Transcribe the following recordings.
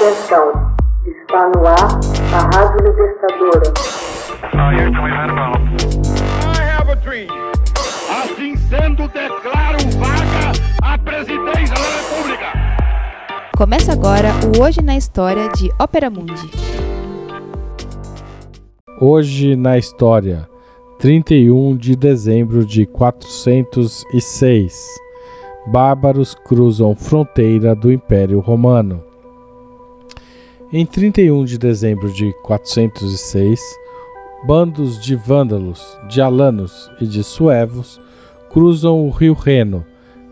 Atenção, está no ar a Rádio Libertadora. Assim sendo, declaro vaga a presidência da República. Começa agora o Hoje na História de Ópera Mundi. Hoje na História, 31 de dezembro de 406. Bárbaros cruzam fronteira do Império Romano. Em 31 de dezembro de 406, bandos de vândalos, de alanos e de suevos cruzam o rio Reno,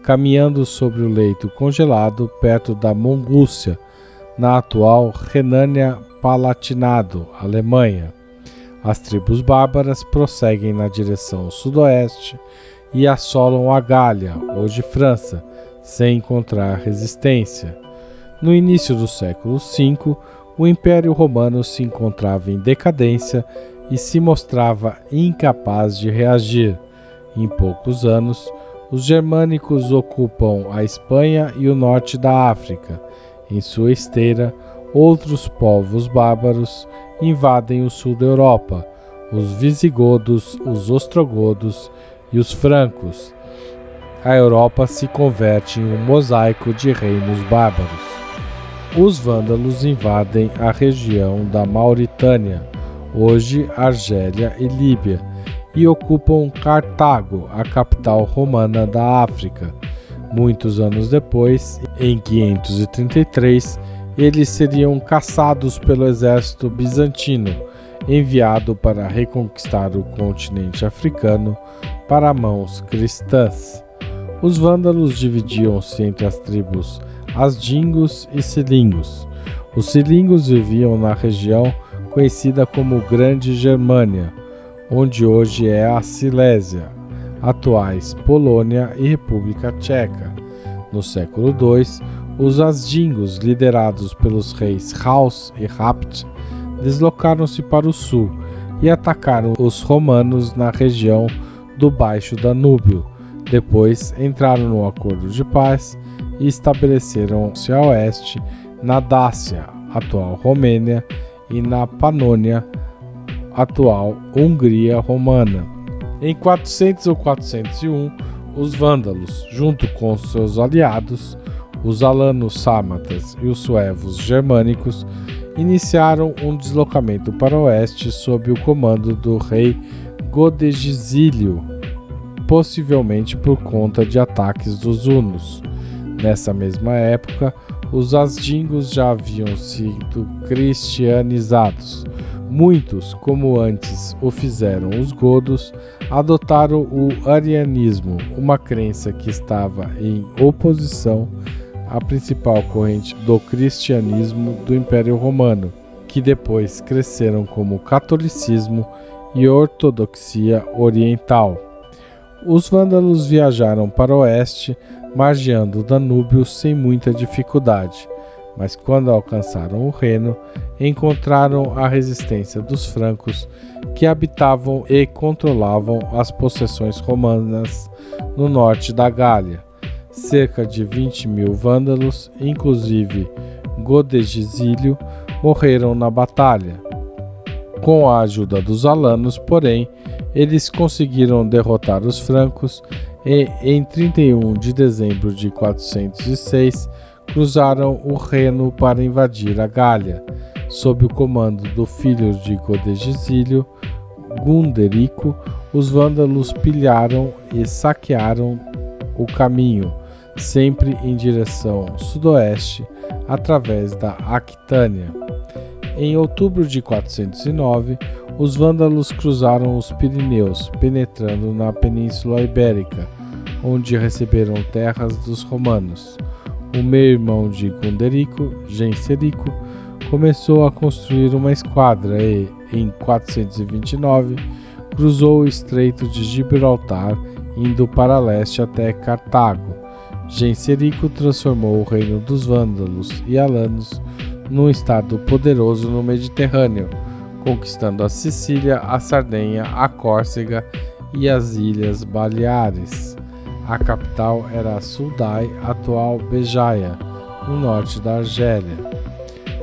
caminhando sobre o leito congelado perto da Mongúcia, na atual Renânia-Palatinado, Alemanha. As tribos bárbaras prosseguem na direção sudoeste e assolam a Gália, hoje França, sem encontrar resistência. No início do século V, o Império Romano se encontrava em decadência e se mostrava incapaz de reagir. Em poucos anos, os germânicos ocupam a Espanha e o norte da África. Em sua esteira, outros povos bárbaros invadem o sul da Europa, os visigodos, os ostrogodos e os francos. A Europa se converte em um mosaico de reinos bárbaros os vândalos invadem a região da Mauritânia, hoje Argélia e Líbia, e ocupam Cartago, a capital romana da África. Muitos anos depois, em 533, eles seriam caçados pelo exército bizantino, enviado para reconquistar o continente africano para mãos cristãs. Os vândalos dividiam-se entre as tribos asdingos e cilingos. Os cilingos viviam na região conhecida como Grande Germânia, onde hoje é a Silésia, atuais Polônia e República Tcheca. No século II, os asdingos, liderados pelos reis Haus e Rapt, deslocaram-se para o sul e atacaram os romanos na região do Baixo Danúbio. Depois entraram no acordo de paz e estabeleceram-se a oeste na Dácia, atual Romênia, e na Panônia, atual Hungria Romana. Em 400 ou 401, os vândalos, junto com seus aliados, os alanos sármatas e os suevos germânicos, iniciaram um deslocamento para o oeste sob o comando do rei Godegisílio, possivelmente por conta de ataques dos hunos. Nessa mesma época, os asdingos já haviam sido cristianizados. Muitos, como antes o fizeram os godos, adotaram o arianismo, uma crença que estava em oposição à principal corrente do cristianismo do Império Romano, que depois cresceram como catolicismo e ortodoxia oriental. Os vândalos viajaram para o oeste margeando o Danúbio sem muita dificuldade, mas quando alcançaram o Reno, encontraram a resistência dos francos que habitavam e controlavam as possessões romanas no norte da Gália. Cerca de 20 mil vândalos, inclusive Godegisílio, morreram na batalha. Com a ajuda dos alanos, porém, eles conseguiram derrotar os francos e, em 31 de dezembro de 406, cruzaram o Reno para invadir a Gália, sob o comando do filho de Godegisílio, Gunderico, os vândalos pilharam e saquearam o caminho, sempre em direção sudoeste, através da Aquitânia. Em outubro de 409, os vândalos cruzaram os Pirineus, penetrando na Península Ibérica, onde receberam terras dos romanos. O meio-irmão de Gunderico, Genserico, começou a construir uma esquadra e, em 429, cruzou o Estreito de Gibraltar, indo para leste até Cartago. Genserico transformou o reino dos Vândalos e Alanos num estado poderoso no Mediterrâneo, conquistando a Sicília, a Sardenha, a Córcega e as Ilhas Baleares. A capital era Suldai, atual Bejaia, no norte da Argélia.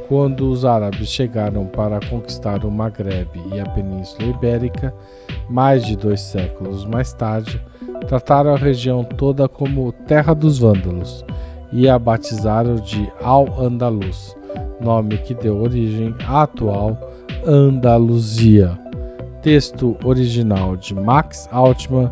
Quando os árabes chegaram para conquistar o Maghreb e a Península Ibérica, mais de dois séculos mais tarde, trataram a região toda como Terra dos Vândalos e a batizaram de Al-Andalus, nome que deu origem à atual Andaluzia. Texto original de Max Altman,